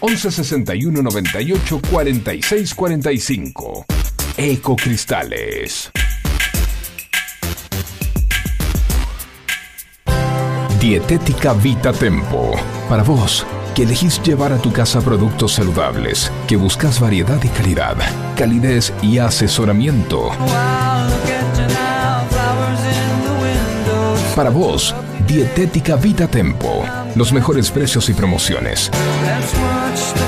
11 61 98 46 45. Ecocristales. Dietética Vita Tempo. Para vos, que elegís llevar a tu casa productos saludables, que buscas variedad y calidad, calidez y asesoramiento. Para vos, Dietética Vita Tempo. Los mejores precios y promociones.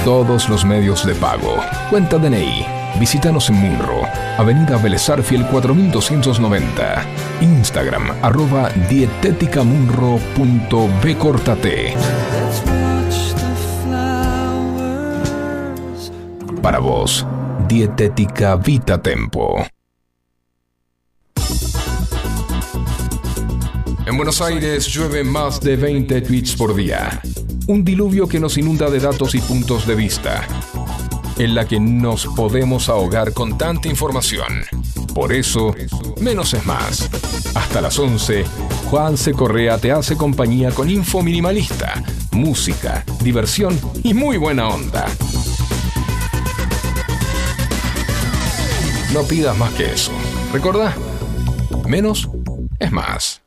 Todos los medios de pago. Cuenta DNI. Visítanos en Munro, Avenida Fiel 4290. Instagram, arroba dieteticamunro.bcortate. Para vos, Dietética Vita Tempo. Buenos Aires llueve más de 20 tweets por día. Un diluvio que nos inunda de datos y puntos de vista. En la que nos podemos ahogar con tanta información. Por eso, menos es más. Hasta las 11, Juan C. Correa te hace compañía con info minimalista, música, diversión y muy buena onda. No pidas más que eso. ¿Recordá? Menos es más.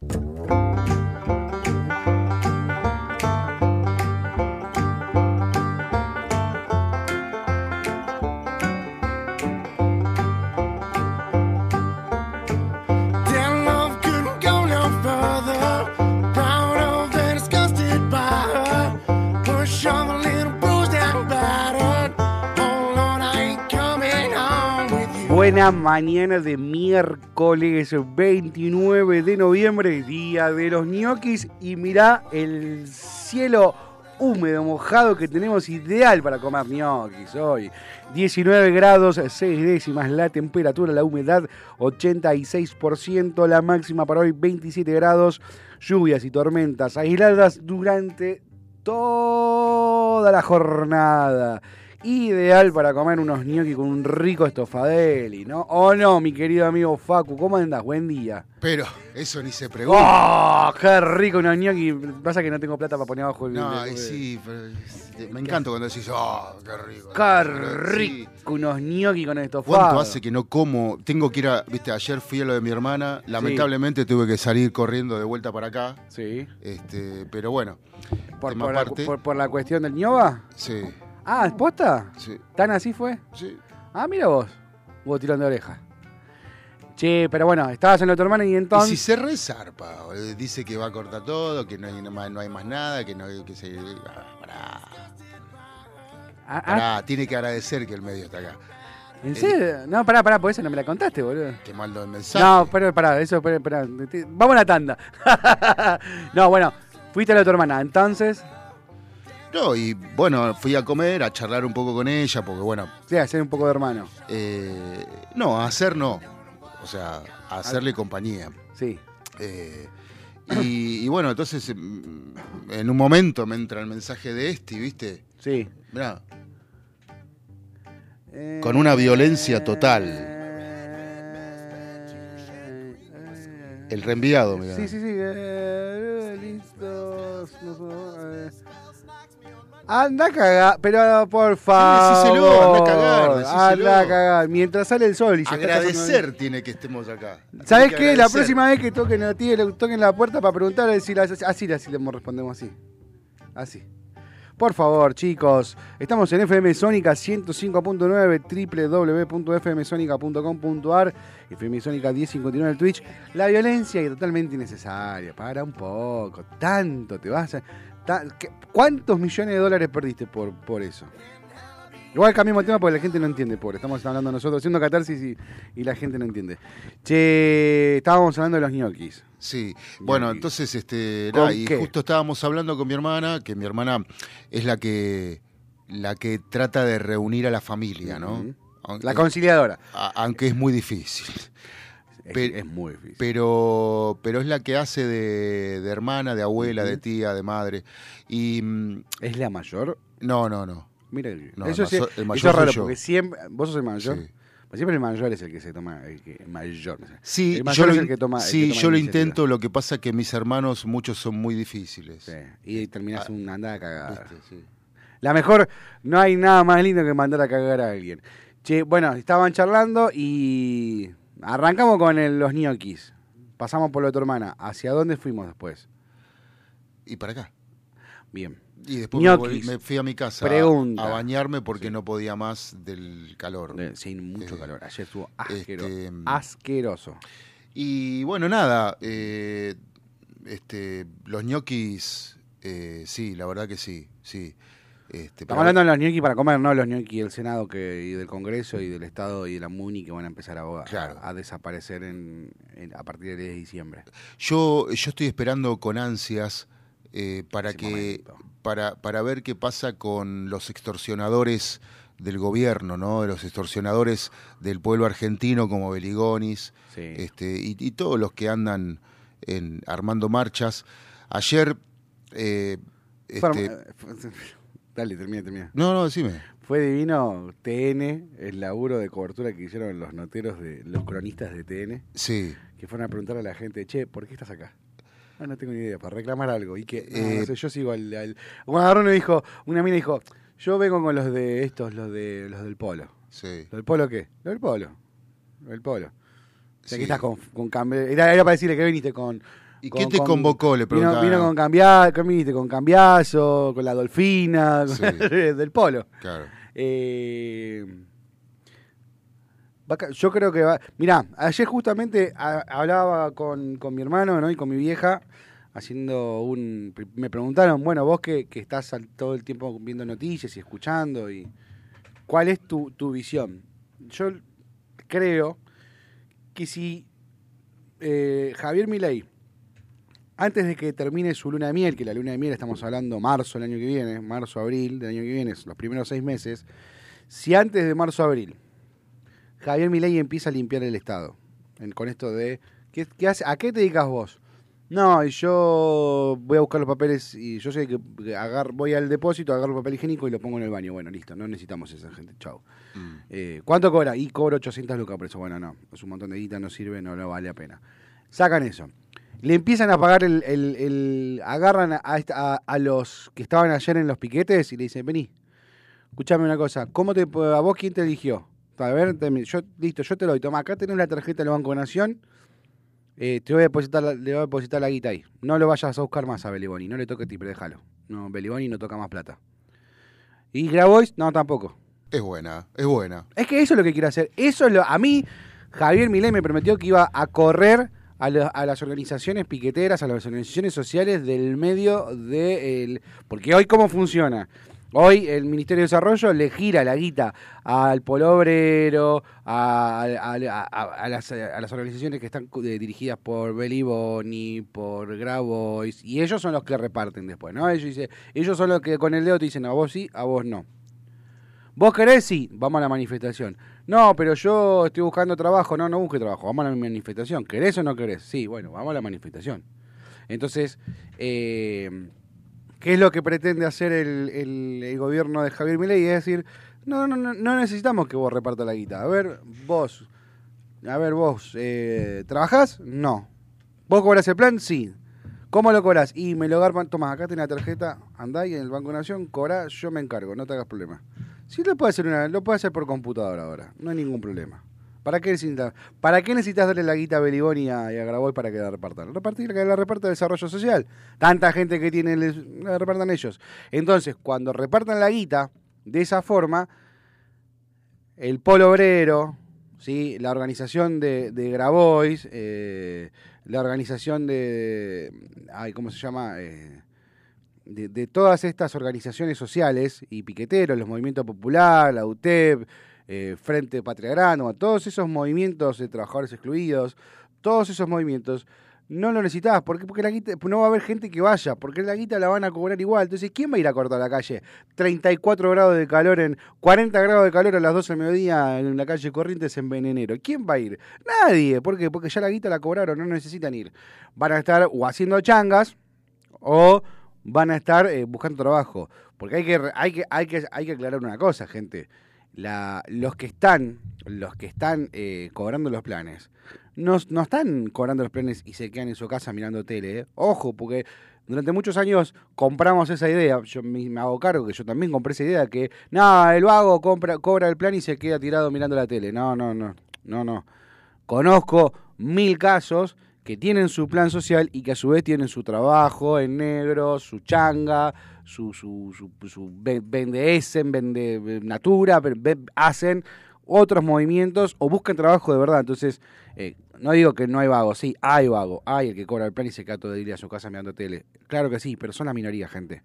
Buena mañana de miércoles 29 de noviembre, día de los ñoquis. Y mirá el cielo húmedo, mojado que tenemos ideal para comer ñoquis hoy. 19 grados, 6 décimas la temperatura, la humedad 86%, la máxima para hoy 27 grados, lluvias y tormentas aisladas durante toda la jornada ideal para comer unos gnocchi con un rico estofadeli, ¿no? ¿O no, mi querido amigo Facu? ¿Cómo andas? Buen día. Pero eso ni se pregunta. ¡Oh! ¡Qué rico unos gnocchi! Pasa que no tengo plata para poner abajo el... No, sí, pero me encanta cuando decís, ¡oh, qué rico! ¡Qué rico! Unos gnocchi con estofado. ¿Cuánto hace que no como? Tengo que ir a... Viste, ayer fui a lo de mi hermana. Lamentablemente tuve que salir corriendo de vuelta para acá. Sí. Este, pero bueno. ¿Por, por, la, por, por la cuestión del ñoba? Sí. Ah, ¿es posta? Sí. ¿Tan así fue? Sí. Ah, mira vos. Vos tirando de oreja. Che, pero bueno, estabas en lo de tu hermana y entonces. Y si se resarpa, dice que va a cortar todo, que no hay, no hay más nada, que no hay que se. Pará. Ah, pará, ah. tiene que agradecer que el medio está acá. ¿En serio? No, pará, pará, por eso no me la contaste, boludo. Qué mal el mensaje. No, pero pará, eso, pará, pará. Vamos a la tanda. no, bueno, fuiste a de tu hermana, entonces. No, y bueno, fui a comer, a charlar un poco con ella, porque bueno. Sí, a hacer un poco de hermano. Eh, no, a hacer no. O sea, a hacerle compañía. Sí. Eh, y, bueno, entonces mm, en un momento me entra el mensaje de este, ¿viste? Sí. Mirá. con una violencia total. El reenviado, mirá. Sí, sí, sí. Eh, listos. Anda a cagar, pero por favor. anda a cagar, Anda a cagar. Mientras sale el sol y se Agradecer tiene que estemos acá. ¿Sabes qué? La próxima vez que toquen, toquen la puerta para preguntar, decir así, así le respondemos así. Así. Por favor, chicos, estamos en FM Sónica 105.9, www.fmsonica.com.ar, FM Sónica 1059 en Twitch. La violencia es totalmente innecesaria. Para un poco, tanto te vas a. ¿Cuántos millones de dólares perdiste por, por eso? Igual cambiamos de tema porque la gente no entiende, pobre. Estamos hablando nosotros haciendo catarsis y, la gente no entiende. Che, estábamos hablando de los ñoquis. Sí, bueno, entonces, este, y justo estábamos hablando con mi hermana, que mi hermana es la que la que trata de reunir a la familia, ¿no? la conciliadora. aunque es muy difícil. Es, muy difícil. Pero, pero es la que hace de, hermana, de abuela, de tía, de madre. Y, mm, ¿Es la mayor? No, no, no. Mira, eso, sí, el mayor es raro, porque siempre, vos sos el mayor. Sí. Siempre el mayor es el que se toma, el, que, mayor. Sí, el mayor yo es el que toma. Sí, yo lo intento, lo que pasa es que mis hermanos, muchos son muy difíciles. Sí, y terminas ah, un andar a cagar. La mejor, no hay nada más lindo que mandar a cagar a alguien. Che, bueno, estaban charlando y arrancamos con los ñoquis. Pasamos por lo de tu hermana. ¿Hacia dónde fuimos después? Y para acá. Bien. Y después me, fui a mi casa a, bañarme porque no podía más del calor. sí, mucho eh, calor. Ayer estuvo este, asqueroso. Y bueno, nada. Eh, este, los ñoquis, eh, sí, la verdad que sí, sí. Este, Estamos hablando de los ñoquis para comer, no los ñoquis del Senado que, y del Congreso y del Estado y de la MUNI que van a empezar a, a, desaparecer en, a partir de diciembre. Yo, yo estoy esperando con ansias para que para, para ver qué pasa con los extorsionadores del gobierno, ¿no? De los extorsionadores del pueblo argentino como Beligonis, este, y, todos los que andan en, armando marchas. Ayer. Eh, este, dale, termina, termina. No, no, decime. Fue divino TN, el laburo de cobertura que hicieron los noteros de los cronistas de TN. Sí. Que fueron a preguntar a la gente, che, ¿por qué estás acá? Ah, no tengo ni idea, para reclamar algo. Y que, no, sé, yo sigo al. al... Juan dijo, una mina dijo, yo vengo con los de estos, los de los del polo. Sí. ¿Los del polo qué? Los del polo. Los del polo. O sea, que estás con, con era, era, para decirle que viniste con. ¿Y quién te convocó? Le preguntaba. Vino, vino con con cambiazo, con la dolfina, del polo. Claro. Eh, yo creo que va. Mirá, ayer justamente hablaba con, mi hermano ¿no? y con mi vieja, haciendo un. Me preguntaron, bueno, vos que, estás todo el tiempo viendo noticias y escuchando, y ¿cuál es tu, visión? Yo creo que si eh, Javier Milei, antes de que termine su luna de miel, que la luna de miel estamos hablando marzo del año que viene, marzo, abril del año que viene, los primeros seis meses, si antes de marzo, abril Javier Milei empieza a limpiar el Estado. con esto de, ¿qué, hace, ¿a qué te dedicas vos? No, yo voy a buscar los papeles y yo sé que voy al depósito, agarro el papel higiénico y lo pongo en el baño. Bueno, listo, no necesitamos esa gente, chao. Mm. Eh, ¿Cuánto cobra? Y cobro 800 lucas por eso. Bueno, no, es un montón de guita, no sirve, no, no vale la pena. Sacan eso. Le empiezan a pagar el... el, agarran a, a, los que estaban ayer en los piquetes y le dicen, vení, escúchame una cosa, ¿cómo te, ¿a vos quién te eligió? A ver, yo, listo, yo te lo doy. Toma, acá tenés la tarjeta del Banco Nación. Eh, te voy a depositar la, le voy a depositar la guita ahí. No lo vayas a buscar más a Beliboni. No le toque tipe, déjalo. No, Beliboni no toca más plata. ¿Y Grabois? No, tampoco. Es buena, es buena. Es que eso es lo que quiero hacer. Eso es lo. A mí, Javier Milei me prometió que iba a correr a, a las organizaciones piqueteras, a las organizaciones sociales del medio de. El, porque hoy, ¿cómo funciona? Hoy el Ministerio de Desarrollo le gira la guita al polo obrero, a, las, organizaciones que están dirigidas por Beliboni, por Grabois, y ellos son los que reparten después, ¿no? Ellos, dice, ellos son los que con el dedo te dicen a vos sí, a vos no. ¿Vos querés? Sí, vamos a la manifestación. No, pero yo estoy buscando trabajo. No, no busque trabajo. Vamos a la manifestación. ¿Querés o no querés? Sí, bueno, vamos a la manifestación. Entonces, eh, ¿Qué es lo que pretende hacer el, gobierno de Javier Milei? Es decir, no, no, no, necesitamos que vos repartas la guita. A ver, vos, a ver, vos, eh, ¿trabajás? No. ¿Vos cobras el plan? Sí. ¿Cómo lo cobras? Y me lo garpan, tomás, acá tenés la tarjeta, andá y en el Banco Nación, cobrá, yo me encargo, no te hagas problema. Sí lo puede hacer una, lo puede hacer por computadora ahora, no hay ningún problema. ¿Para qué necesitas, ¿para qué necesitas darle la guita a Beliboni y a, Graboy para que la repartan? Repartir que la reparta desarrollo social. Tanta gente que tiene, la repartan ellos. Entonces, cuando repartan la guita de esa forma, el polo obrero, ¿sí? la organización de, de Grabois, eh, la organización de, ay, ¿cómo se llama? Eh, de, todas estas organizaciones sociales y piqueteros, los movimientos popular, la UTEP, eh, Frente Patria Grano, todos esos movimientos de trabajadores excluidos, todos esos movimientos, no lo necesitas. ¿Por Porque la guita, no va a haber gente que vaya, porque la guita la van a cobrar igual. Entonces, ¿quién va a ir a cortar la calle? 34 grados de calor en 40 grados de calor a las 12 del mediodía en la calle Corrientes en Venenero. ¿Quién va a ir? Nadie. ¿Por qué? Porque ya la guita la cobraron, no necesitan ir. Van a estar o haciendo changas o van a estar eh, buscando trabajo. Porque hay que, hay, que, hay, que, hay que aclarar una cosa, gente. Los que están, los que están eh, cobrando los planes, no, no, están cobrando los planes y se quedan en su casa mirando tele. ¿eh? Ojo, porque durante muchos años compramos esa idea. Yo me, hago cargo que yo también compré esa idea que, no, el vago compra, cobra el plan y se queda tirado mirando la tele. No, no, no, no, no. Conozco mil casos que tienen su plan social y que a su vez tienen su trabajo en negro, su changa, su, su, su, su vende Essen, vende Natura, hacen otros movimientos o buscan trabajo de verdad. Entonces, eh, no digo que no hay vago, sí, hay vago, hay el que cobra el plan y se queda todo el día a su casa mirando tele. Claro que sí, pero son la minoría, gente.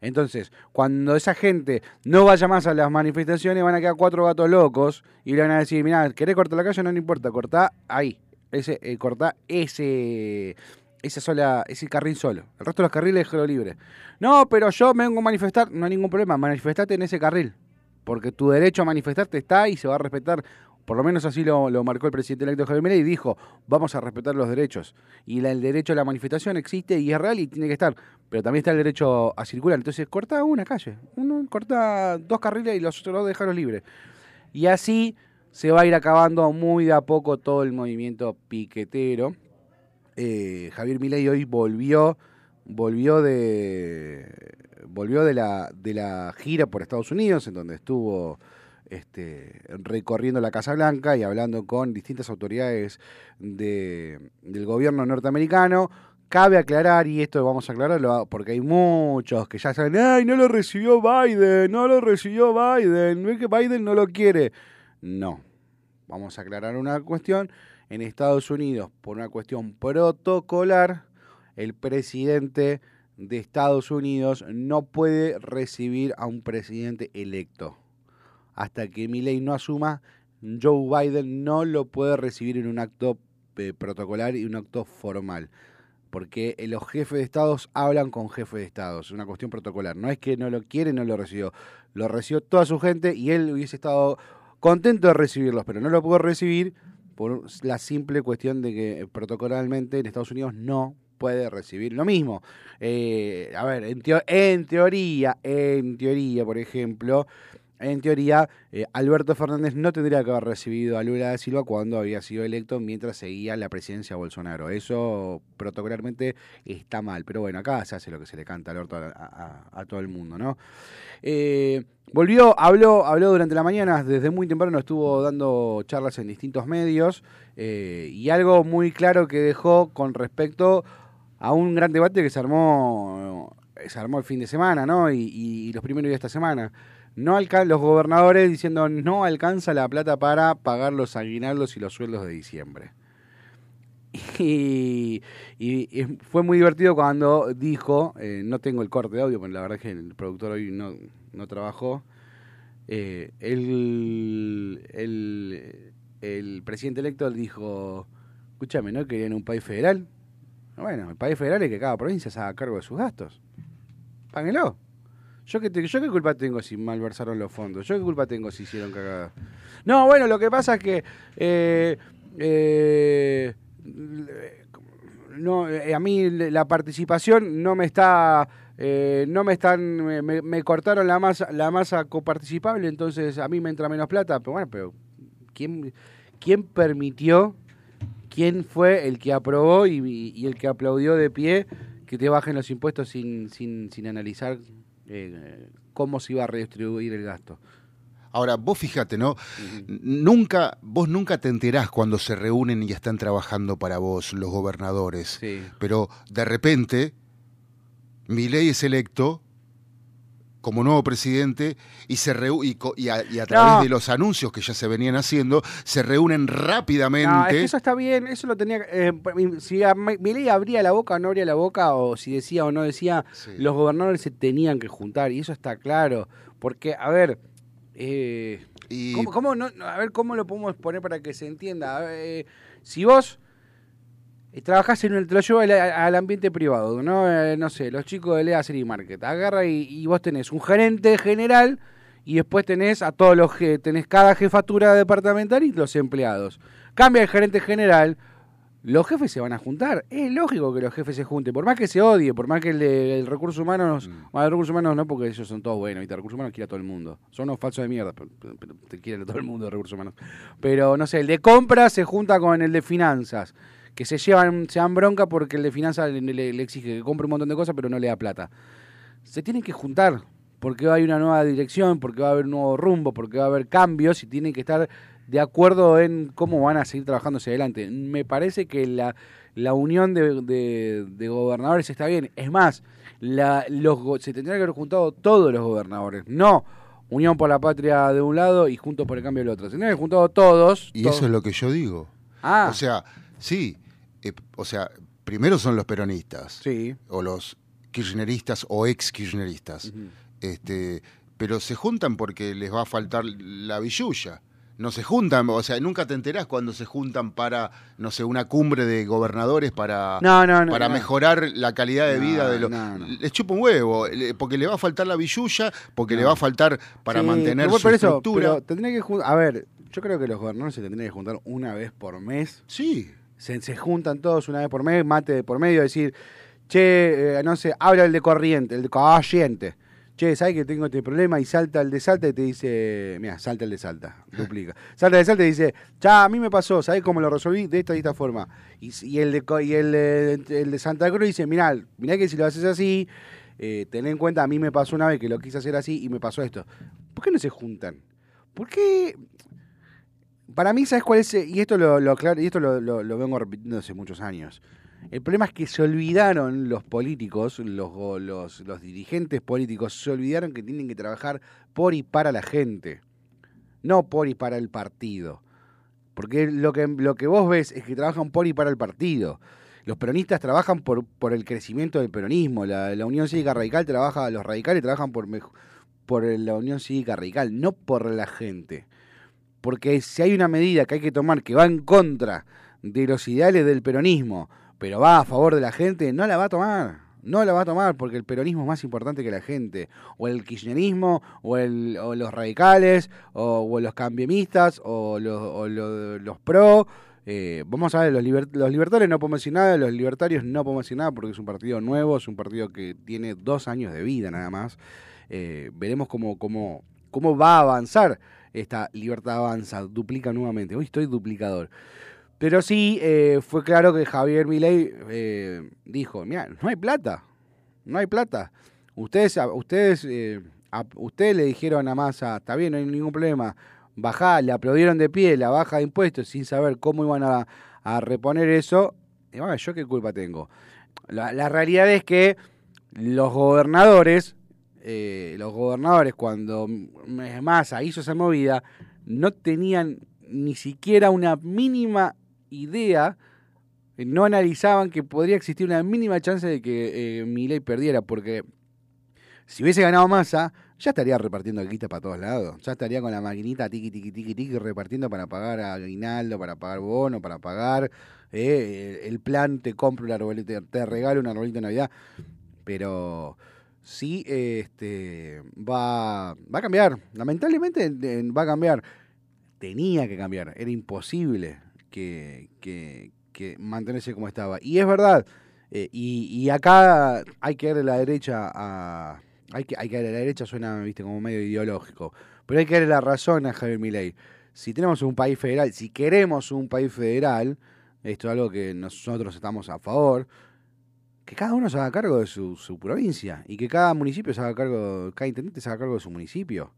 Entonces, cuando esa gente no vaya más a las manifestaciones, van a quedar cuatro gatos locos y le van a decir, mira, ¿querés cortar la calle? No, no importa, cortá ahí ese, eh, cortá ese, sola, ese carril solo. El resto de los carriles déjalo libre. No, pero yo me vengo a manifestar, no hay ningún problema, manifestate en ese carril. Porque tu derecho a manifestarte está y se va a respetar. Por lo menos así lo, marcó el presidente electo Javier Milei y dijo, vamos a respetar los derechos. Y el derecho a la manifestación existe y es real y tiene que estar. Pero también está el derecho a circular. Entonces corta una calle, uno corta dos carriles y los otros dos dejarlos libres. Y así se va a ir acabando muy de a poco todo el movimiento piquetero. Eh, Javier Milei hoy volvió, volvió de, volvió de la, de la gira por Estados Unidos, en donde estuvo este, recorriendo la Casa Blanca y hablando con distintas autoridades de, del gobierno norteamericano. Cabe aclarar, y esto vamos a aclararlo, porque hay muchos que ya saben, ay, no lo recibió Biden, no lo recibió Biden, no es que Biden no lo quiere. No. Vamos a aclarar una cuestión. En Estados Unidos, por una cuestión protocolar, el presidente de Estados Unidos no puede recibir a un presidente electo. Hasta que Milley no asuma, Joe Biden no lo puede recibir en un acto eh, protocolar y un acto formal. Porque los jefes de estados hablan con jefes de estados. Es una cuestión protocolar. No es que no lo quiere, no lo recibió. Lo recibió toda su gente y él hubiese estado contento de recibirlos, pero no lo puedo recibir por la simple cuestión de que protocolarmente en Estados Unidos no puede recibir lo mismo. Eh, a ver, en, en teoría, en teoría, por ejemplo, en teoría, eh, Alberto Fernández no tendría que haber recibido a Lula da Silva cuando había sido electo mientras seguía la presidencia de Bolsonaro. Eso protocolarmente está mal, pero bueno, acá se hace lo que se le canta al orto a, todo el mundo, ¿no? Eh, volvió, habló, habló durante la mañana, desde muy temprano estuvo dando charlas en distintos medios eh, y algo muy claro que dejó con respecto a un gran debate que se armó, se armó el fin de semana, ¿no? Y, y los primeros días de esta semana no los gobernadores diciendo no alcanza la plata para pagar los aguinaldos y los sueldos de diciembre. Y, fue muy divertido cuando dijo, eh, no tengo el corte de audio, pero la verdad es que el productor hoy no, no trabajó, eh, el, el, presidente electo dijo, escúchame, ¿no querían un país federal? Bueno, el país federal es que cada provincia se haga cargo de sus gastos. Páguenlo. ¿Yo qué, ¿Yo qué culpa tengo si malversaron los fondos? ¿Yo qué culpa tengo si hicieron cagada? No, bueno, lo que pasa es que eh, eh, no, eh, a mí la participación no me está... no me están... Me, cortaron la masa, la masa coparticipable, entonces a mí me entra menos plata. Pero bueno, pero ¿quién, quién permitió, quién fue el que aprobó y, y el que aplaudió de pie que te bajen los impuestos sin, sin, sin analizar eh, cómo se iba a redistribuir el gasto. Ahora, vos fíjate, ¿no? Nunca, vos nunca te enterás cuando se reúnen y están trabajando para vos los gobernadores. Pero de repente, mi ley es electo como nuevo presidente y, se y, a, través de los anuncios que ya se venían haciendo, se reúnen rápidamente. No, eso está bien, eso lo tenía... Eh, si mi ley abría la boca o no abría la boca, o si decía o no decía, los gobernadores se tenían que juntar, y eso está claro. Porque, a ver... Eh, ¿cómo, no, a ver, ¿cómo lo podemos poner para que se entienda? Eh, si vos trabajás en el, te lo llevo al, ambiente privado, ¿no? Eh, no sé, los chicos de Lea City Market. Agarra y, vos tenés un gerente general y después tenés a todos los que tenés cada jefatura departamental y los empleados. Cambia el gerente general, los jefes se van a juntar. Es lógico que los jefes se junten, por más que se odie, por más que el, recurso humano, mm. el recurso humano no, porque ellos son todos buenos, y el recurso humano quiere a todo el mundo. Son unos falsos de mierda, pero, te quieren a todo el mundo de recursos humanos. Pero no sé, el de compras se junta con el de finanzas que se llevan, se dan bronca porque el de finanzas le, exige que compre un montón de cosas, pero no le da plata. Se tienen que juntar, porque va a haber una nueva dirección, porque va a haber un nuevo rumbo, porque va a haber cambios y tienen que estar de acuerdo en cómo van a seguir trabajando hacia adelante. Me parece que la, la unión de, de, gobernadores está bien. Es más, la, los, se tendría que haber juntado todos los gobernadores, no Unión por la Patria de un lado y Juntos por el Cambio del otro. Se tendrían que haber juntado todos. Y eso es lo que yo digo. Ah. O sea, sí, eh, o sea, primero son los peronistas. Sí. O los kirchneristas o ex kirchneristas. este, pero se juntan porque les va a faltar la billulla. No se juntan, o sea, nunca te enterás cuando se juntan para, no sé, una cumbre de gobernadores para, para mejorar la calidad de vida de los. Les chupa un huevo, porque le va a faltar la billulla, porque le va a faltar para mantener su estructura. tendría que a ver, yo creo que los gobernadores se tendrían que juntar una vez por mes. Sí se, juntan todos una vez por mes, mate de por medio, decir, che, eh, no sé, habla el de corriente, el de corriente. Che, ¿sabes que tengo este problema? Y salta el de Salta y te dice, mira, salta el de Salta, duplica. Salta el de Salta y dice, ya, a mí me pasó, ¿sabes cómo lo resolví? De esta y esta forma. Y, el, de, y el, el, de Santa Cruz dice, mirá, mirá que si lo haces así, eh, ten en cuenta, a mí me pasó una vez que lo quise hacer así y me pasó esto. ¿Por qué no se juntan? ¿Por qué para mí, ¿sabes cuál es? Y esto lo, y esto lo, vengo repitiendo hace muchos años. El problema es que se olvidaron los políticos, los, los, los, dirigentes políticos, se olvidaron que tienen que trabajar por y para la gente, no por y para el partido. Porque lo que, lo que vos ves es que trabajan por y para el partido. Los peronistas trabajan por, por el crecimiento del peronismo. La, la Unión Cívica Radical trabaja, los radicales trabajan por, por la Unión Cívica Radical, no por la gente porque si hay una medida que hay que tomar que va en contra de los ideales del peronismo, pero va a favor de la gente, no la va a tomar. No la va a tomar porque el peronismo es más importante que la gente. O el kirchnerismo, o, el, los radicales, o, los cambiemistas, o los, los pro. Eh, vamos a ver, los, los libertarios no podemos decir nada, los libertarios no podemos decir nada porque es un partido nuevo, es un partido que tiene dos años de vida nada más. Eh, veremos cómo, cómo, cómo va a avanzar esta libertad avanza, duplica nuevamente. Hoy estoy duplicador. Pero sí, eh, fue claro que Javier Milei eh, dijo, mira, no hay plata, no hay plata. Ustedes, ustedes, eh, ustedes le dijeron a Massa, está bien, no hay ningún problema, bajá, le aplaudieron de pie la baja de impuestos sin saber cómo iban a, reponer eso. Y bueno, yo qué culpa tengo. La, la realidad es que los gobernadores eh, los gobernadores, cuando Massa hizo esa movida, no tenían ni siquiera una mínima idea, eh, no analizaban que podría existir una mínima chance de que eh, Milei perdiera, porque si hubiese ganado Massa, ya estaría repartiendo guita para todos lados. Ya estaría con la maquinita tiqui, tiqui, tiqui, tiqui, repartiendo para pagar a aguinaldo, para pagar bono, para pagar el plan, te compro una arbolita, te regalo una arbolita de Navidad. Pero sí este, va, va a cambiar. Lamentablemente va a cambiar. Tenía que cambiar. Era imposible que, que, mantenerse como estaba. Y es verdad. Eh, y, y, acá hay que darle la derecha a. Hay que, hay que darle la derecha, suena viste como medio ideológico. Pero hay que darle la razón a Javier Milei. Si tenemos un país federal, si queremos un país federal, esto es algo que nosotros estamos a favor, que cada uno se haga cargo de su, provincia y que cada municipio se haga cargo, cada intendente se haga cargo de su municipio.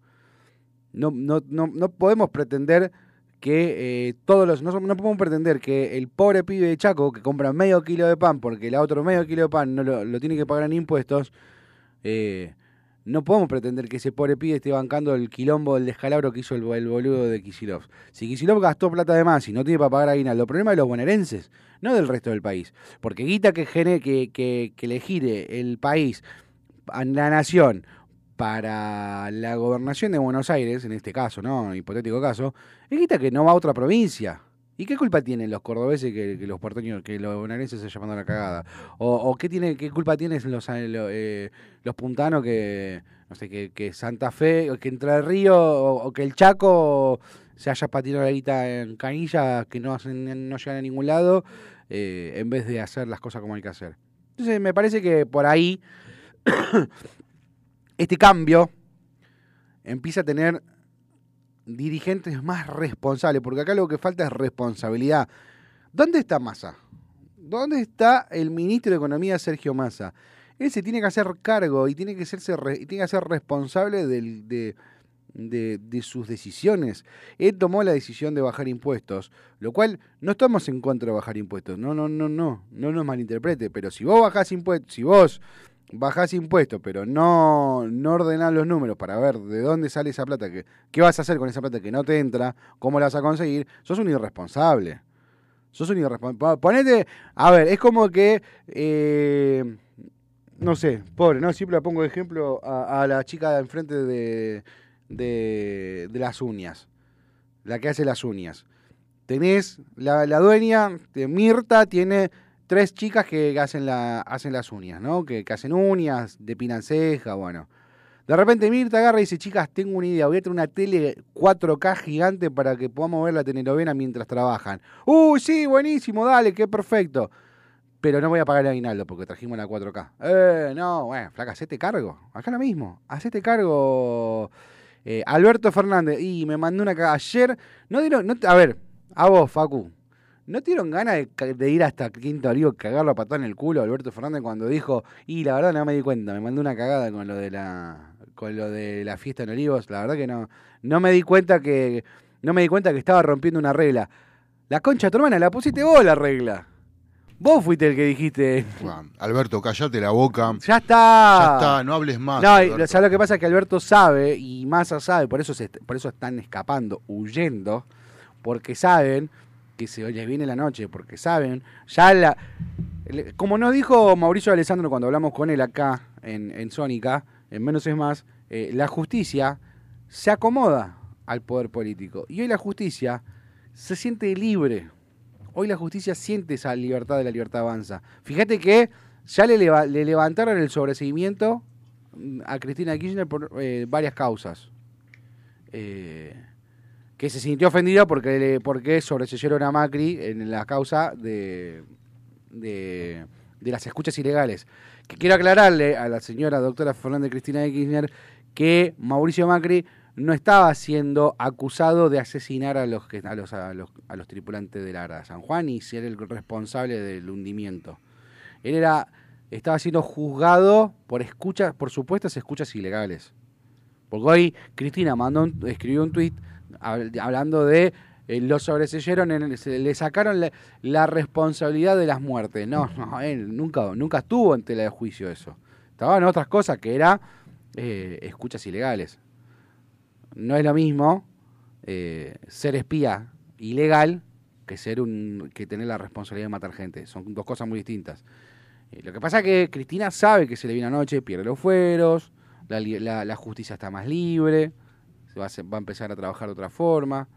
no, no, no, no podemos pretender que eh, todos los. No, podemos pretender que el pobre pibe de Chaco que compra medio kilo de pan porque el otro medio kilo de pan no lo, tiene que pagar en impuestos. Eh, no podemos pretender que ese pobre pibe esté bancando el quilombo del descalabro que hizo el, boludo de Kisilov. Si Kisilov gastó plata de más y no tiene para pagar aguinaldo, el problema de los bonaerenses, no del resto del país. Porque guita que, que, que, que le gire el país, la nación, para la gobernación de Buenos Aires, en este caso, ¿no? Hipotético caso, es guita que no va a otra provincia. ¿Y qué culpa tienen los cordobeses que, los porteños, que los bonaerenses se llamando la cagada? O, qué tiene, qué culpa tienen los, eh, los puntanos que, no sé, que, Santa Fe, que Entre el Río, o, que el Chaco se haya patinado la guita en canilla, que no, hacen, no llegan a ningún lado, eh, en vez de hacer las cosas como hay que hacer. Entonces me parece que por ahí este cambio empieza a tener dirigentes más responsables, porque acá lo que falta es responsabilidad. ¿Dónde está Massa? ¿Dónde está el ministro de Economía Sergio Massa? Él se tiene que hacer cargo y tiene que, serse, tiene que ser responsable de, de, sus decisiones. Él tomó la decisión de bajar impuestos, lo cual no estamos en contra de bajar impuestos. No, no, no, no, no nos malinterprete, pero si vos bajás impuestos, si vos bajás impuestos, pero no, no ordenás los números para ver de dónde sale esa plata, que, qué vas a hacer con esa plata que no te entra, cómo la vas a conseguir, sos un irresponsable. Sos un irresponsable. Ponete, a ver, es como que, eh, no sé, pobre, ¿no? Siempre le pongo de ejemplo a, la chica de enfrente de, de, de, las uñas, la que hace las uñas. Tenés, la, la dueña de Mirta tiene tres chicas que hacen, hacen las uñas, ¿no? Que, hacen uñas, depinan ceja, bueno. De repente Mirta agarra y dice, chicas, tengo una idea, voy a tener una tele 4K gigante para que podamos ver la telenovela mientras trabajan. Uy, sí, buenísimo, dale, qué perfecto. Pero no voy a pagar el aguinaldo porque trajimos la 4K. Eh, no, bueno, flaca, hacete cargo. Acá lo mismo. Hacete cargo. Eh, Alberto Fernández. Y me mandó una ayer. No dieron. No, a ver, a vos, Facu. ¿No tuvieron ganas de, ir hasta Quinto Olivo, cagarlo a patón en el culo a Alberto Fernández cuando dijo, y la verdad no me di cuenta, me mandó una cagada con lo de la con lo de la fiesta en Olivos, la verdad que no no me di cuenta que no me di cuenta que estaba rompiendo una regla. La concha tu hermana la pusiste vos la regla. Vos fuiste el que dijiste. Alberto, callate la boca. Ya está. Ya está, no hables más. No, o sea, lo que pasa es que Alberto sabe, y Massa sabe, por eso, se, por eso están escapando, huyendo, porque saben que se les viene la noche, porque saben, ya la... Como nos dijo Mauricio Alessandro cuando hablamos con él acá en, en Sónica, en Menos es Más, eh, la justicia se acomoda al poder político. Y hoy la justicia se siente libre. Hoy la justicia siente esa libertad de la libertad avanza. Fíjate que ya le, le levantaron el sobreseguimiento mm, a Cristina Kirchner por eh, varias causas. Eh, que se sintió ofendida porque, porque sobreseyeron a Macri en la causa de, de, las escuchas ilegales. Que quiero aclararle a la señora doctora Fernández Cristina de Kirchner que Mauricio Macri no estaba siendo acusado de asesinar a los, a los, a los, a los tripulantes de la San Juan y ser el responsable del hundimiento. Él era, estaba siendo juzgado por escuchas, por supuestas escuchas ilegales. Porque hoy Cristina mandó escribió un tuit hablando de eh, lo sobreseyeron, le sacaron la, responsabilidad de las muertes. No, no, él nunca, nunca estuvo en tela de juicio eso. Estaba en otras cosas que era eh, escuchas ilegales. No es lo mismo eh, ser espía ilegal que ser un que tener la responsabilidad de matar gente. Son dos cosas muy distintas. lo que pasa es que Cristina sabe que se le viene anoche, pierde los fueros, la justicia está más libre va a, empezar a trabajar de otra forma.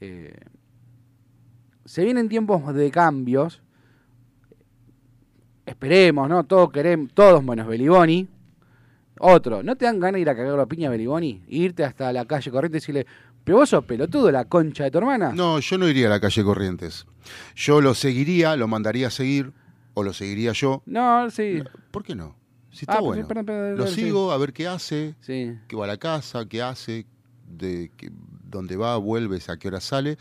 Eh, se vienen tiempos de cambios. Esperemos, ¿no? Todos queremos, todos menos Beliboni. Otro, ¿no te dan ganas de ir a cagar la piña a Beliboni? Irte hasta la calle Corrientes y decirle, pero vos sos pelotudo, la concha de tu hermana. No, yo no iría a la calle Corrientes. Yo lo seguiría, lo mandaría a seguir, o lo seguiría yo. No, sí. ¿Por qué no? Si está ah, bueno. lo sigo, a ver qué hace, sí. qué va a la casa, qué hace, de que, dónde va, vuelves, a qué hora sale.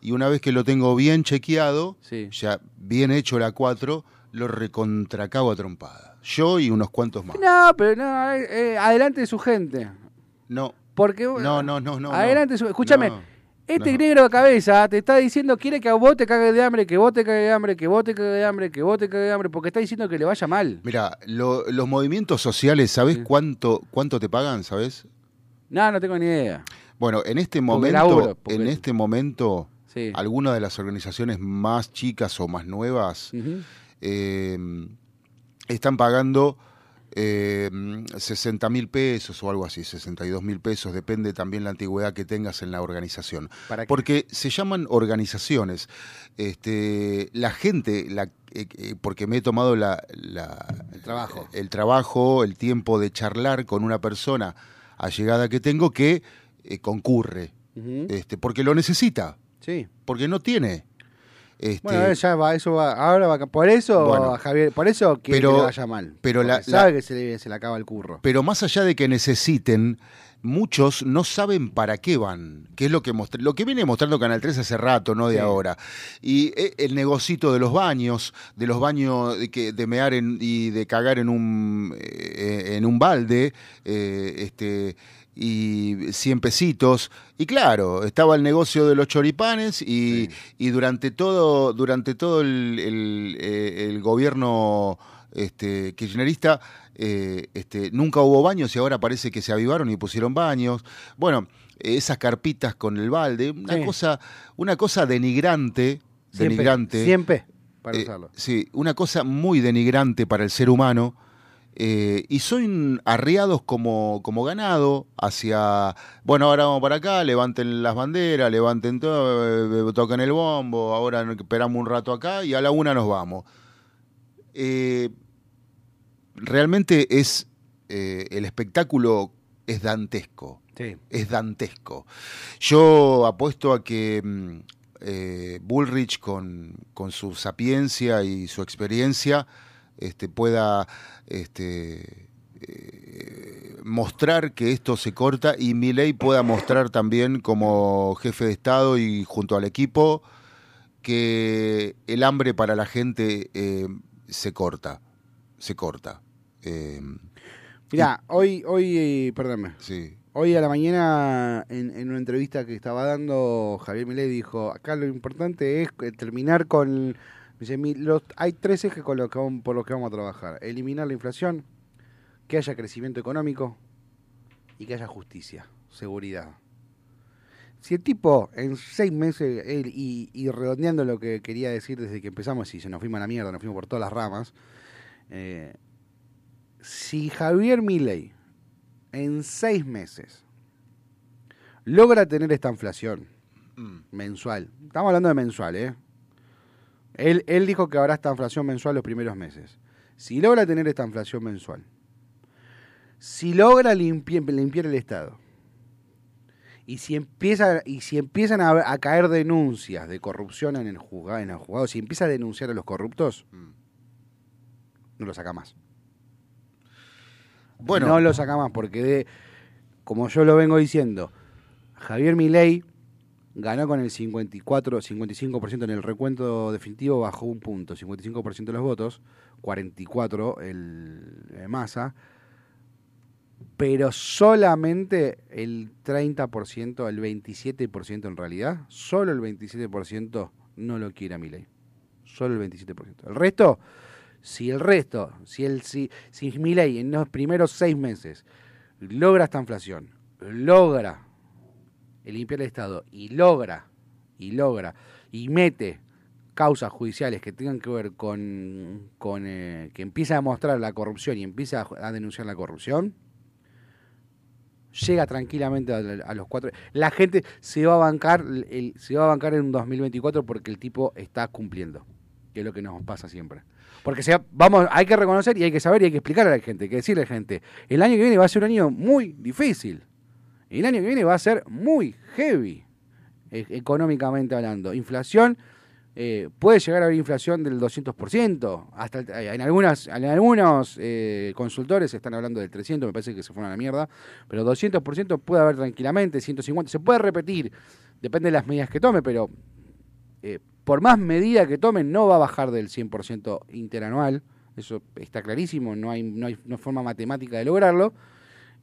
Y una vez que lo tengo bien chequeado, ya bien hecho la 4, lo recontracabo a trompada. Yo y unos cuantos más. No, pero no, eh, eh, adelante de su gente. No, Porque. No, no, no, no. Adelante, no, escúchame. no, este no. negro de cabeza te está diciendo quiere que a vos te cague de hambre, que vos te cague de hambre, que vos te cague de hambre, que vos te cague de hambre, porque está diciendo que le vaya mal. Mira, lo- los movimientos sociales, ¿sabés Sí. cuánto, cuánto te pagan? ¿Sabés? No, no tengo ni idea. Bueno, en este momento, laburo, porque- en este momento, Sí. algunas de las organizaciones más chicas o más nuevas eh, están pagando eh, 60 mil pesos o algo así, 62 mil pesos, depende también la antigüedad que tengas en la organización. ¿Para qué? Porque se llaman organizaciones. Este, la gente, la, eh, eh, porque me he tomado la, la- El trabajo. el trabajo, el tiempo de charlar con una persona allegada que tengo que eh, concurre, este, porque lo necesita, Sí. porque no tiene. Este, Bueno, ya va, eso va, ahora va, por eso, Bueno. Javier, por eso Pero- que le vaya mal. pero la- sabe la- que se le, se le acaba el curro. Pero más allá de que necesiten, muchos no saben para qué van, que es lo que lo que viene mostrando Canal 3 hace rato, no de Sí. ahora. Y eh, el negocito de los baños, de los baños de, que, de mear en- y de cagar en un eh, en un balde, eh, este y 100 pesitos. Y claro, estaba el negocio de los choripanes y, Sí. y durante todo, durante todo el, el, eh, el gobierno este, kirchnerista eh, este, nunca hubo baños y ahora parece que se avivaron y pusieron baños. Bueno, esas carpitas con el balde, una Sí. cosa, una cosa denigrante, denigrante. Siempre, para eh, usarlo. sí, una cosa muy denigrante para el ser humano. Eh, y son arriados como, como ganado hacia, bueno, ahora vamos para acá, levanten las banderas, levanten todo, eh, toquen el bombo, ahora esperamos un rato acá y a la una nos vamos. Eh, realmente es, eh, el espectáculo es dantesco Sí. es dantesco. Yo apuesto a que mm, eh, Bullrich, con, con su sapiencia y su experiencia, este, pueda este, eh, mostrar que esto se corta y Milei pueda mostrar también como jefe de Estado y junto al equipo que el hambre para la gente eh, se corta, se corta. Eh, Mirá, hoy, hoy, perdóname, sí, hoy a la mañana en, en una entrevista que estaba dando, Javier Milei dijo, acá lo importante es terminar con, dice, "Mi- los, hay tres ejes con los que por los que vamos a trabajar. Eliminar la inflación, que haya crecimiento económico y que haya justicia, seguridad. Si el tipo en seis meses, él, y, y redondeando lo que quería decir desde que empezamos, y se nos fuimos a la mierda, nos fuimos por todas las ramas, eh, si Javier Milei en seis meses logra tener esta inflación Mm. mensual, estamos hablando de mensual, ¿eh? Él, él dijo que habrá esta inflación mensual los primeros meses. Si logra tener esta inflación mensual, si logra limpiar, limpiar el Estado, y si empieza y si empiezan a, a caer denuncias de corrupción en el juzgado, en el juzgado, si empieza a denunciar a los corruptos, Mm. no lo saca más. Bueno, No lo saca más porque, de, como yo lo vengo diciendo, Javier Milei ganó con el 54, 55% en el recuento definitivo, bajó un punto, 55% de los votos, 44 el, el Massa, pero solamente el 30%, el 27% en realidad, solo el 27% no lo quiere a Milei. Solo el 27%. El resto, si el resto, si el si, si Milei en los primeros seis meses logra esta inflación, logra limpiar el Estado y logra, y logra, y mete causas judiciales que tengan que ver con, con eh, que empieza a mostrar la corrupción y empieza a, denunciar la corrupción, llega tranquilamente a, a los cuatro. La gente se va a bancar, el, se va a bancar en un 2024 porque el tipo está cumpliendo, que es lo que nos pasa siempre. Porque se, vamos, hay que reconocer y hay que saber y hay que explicar a la gente, hay que decirle a la gente, el año que viene va a ser un año muy difícil. El año que viene va a ser muy heavy, e- económicamente hablando. Inflación, eh, puede llegar a haber inflación del 200%. Hasta el- en algunas, en algunos eh, consultores están hablando del 300, me parece que se fueron a la mierda. Pero 200% puede haber tranquilamente, 150%. Se puede repetir, depende de las medidas que tome, pero eh, por más medida que tome, no va a bajar del 100% interanual. Eso está clarísimo, no hay, no hay, no forma matemática de lograrlo.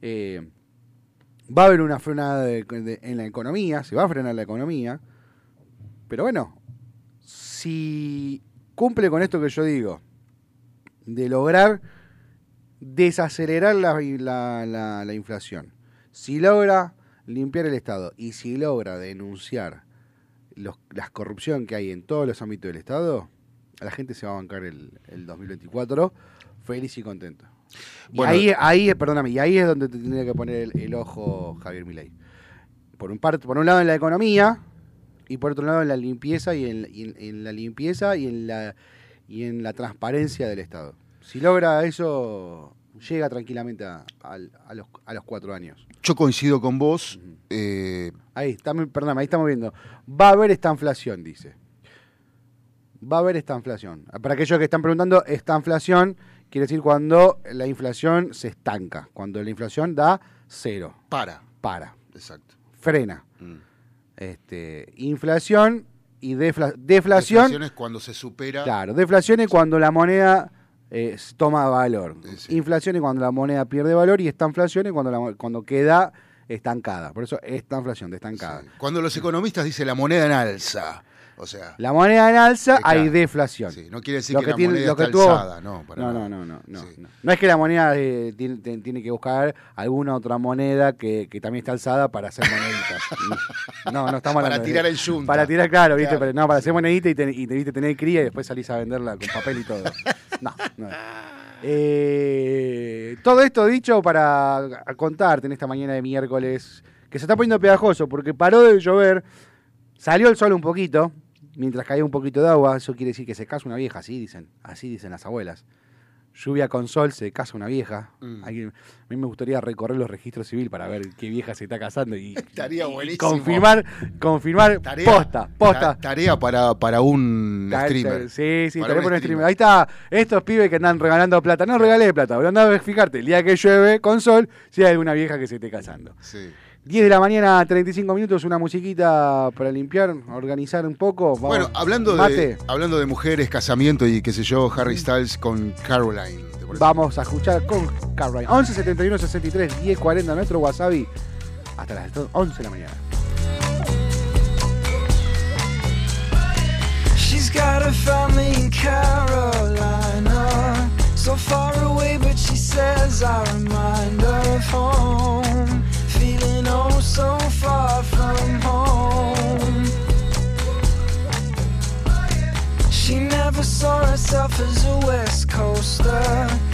Eh, Va a haber una frenada en la economía, se va a frenar la economía. Pero bueno, si cumple con esto que yo digo, de lograr desacelerar la, la, inflación, si logra limpiar el Estado y si logra denunciar los, la corrupción que hay en todos los ámbitos del Estado, la gente se va a bancar el, el 2024 feliz y contento. Y ahí, ahí, perdóname, y ahí es donde te tendría que poner el, ojo Javier Milei. Por un, parte, por un lado en la economía y por otro lado en la limpieza y en, la limpieza y en la y en la transparencia del Estado. Si logra eso, llega tranquilamente a, los, a los cuatro años. Yo coincido con vos. Eh, ahí, está, perdón, ahí estamos viendo. Va a haber esta inflación, dice. Va a haber esta inflación. Para aquellos que están preguntando, esta inflación quiere decir cuando la inflación se estanca, cuando la inflación da cero. Para. Para. Exacto. Frena. Mm. Este, inflación y deflación. Deflación es cuando se supera. Claro, deflación es cuando la moneda eh, toma valor. Inflación es cuando la moneda pierde valor y esta inflación es cuando, la, cuando queda estancada. Por eso esta inflación de estancada. Cuando los economistas dicen la moneda en alza. O sea, la moneda en alza hay deflación. no quiere decir que, la moneda está alzada, no, no, no, no, no, no, es que la moneda eh, tiene, que buscar alguna otra moneda que, también está alzada para hacer moneditas. no, no estamos Para tirar el yunta. Para tirar, claro, ¿viste? no, para hacer monedita y, te, y te, tener cría y después salís a venderla con papel y todo. No, no. Eh, todo esto dicho para contarte en esta mañana de miércoles que se está poniendo pegajoso porque paró de llover, salió el sol un poquito, mientras caía un poquito de agua, eso quiere decir que se casa una vieja, así dicen, así dicen las abuelas. Lluvia con sol, se casa una vieja. Mm. a mí me gustaría recorrer los registros civiles para ver qué vieja se está casando y, Estaría buenísimo. confirmar, confirmar posta, posta. Tarea para, para un streamer. Sí, sí, tarea para un streamer. Ahí está, estos pibes que andan regalando plata. No regalé plata, pero andá a fijarte, el día que llueve con sol, si hay alguna vieja que se esté casando. Sí. 10 de la mañana, 35 minutos, una musiquita para limpiar, organizar un poco. bueno, hablando de, hablando de mujeres, casamiento y qué sé yo, Harry Styles con Caroline. Vamos a escuchar con Caroline. 11 71 63 10 40 nuestro Wasabi hasta las 11 de la mañana. She's got a family in Carolina, so far away, but she says I remind her of home. So far from home. She never saw herself as a West Coaster.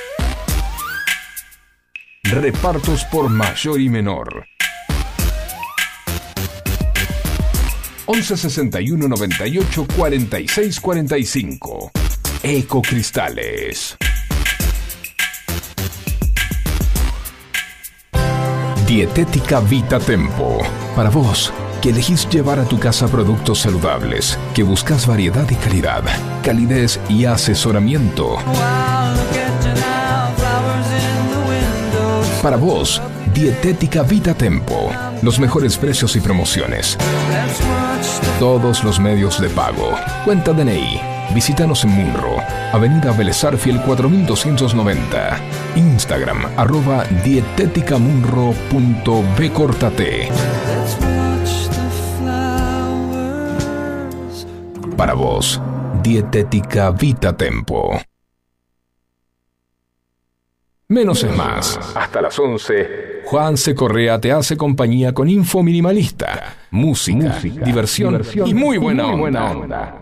repartos por mayor y menor. 11 61 98 46 45 Ecocristales. Dietética Vita Tempo. Para vos que elegís llevar a tu casa productos saludables, que buscas variedad y calidad, calidez y asesoramiento. Para vos, Dietética Vita Tempo. Los mejores precios y promociones. Todos los medios de pago. Cuenta DNI. Visítanos en Munro, Avenida Belezarfiel 4290. Instagram, arroba dieteticamunro.bcortate. Para vos, Dietética Vita Tempo. Menos es más. Hasta las 11. Juan C. Correa te hace compañía con info minimalista, música, diversión, y muy buena, onda.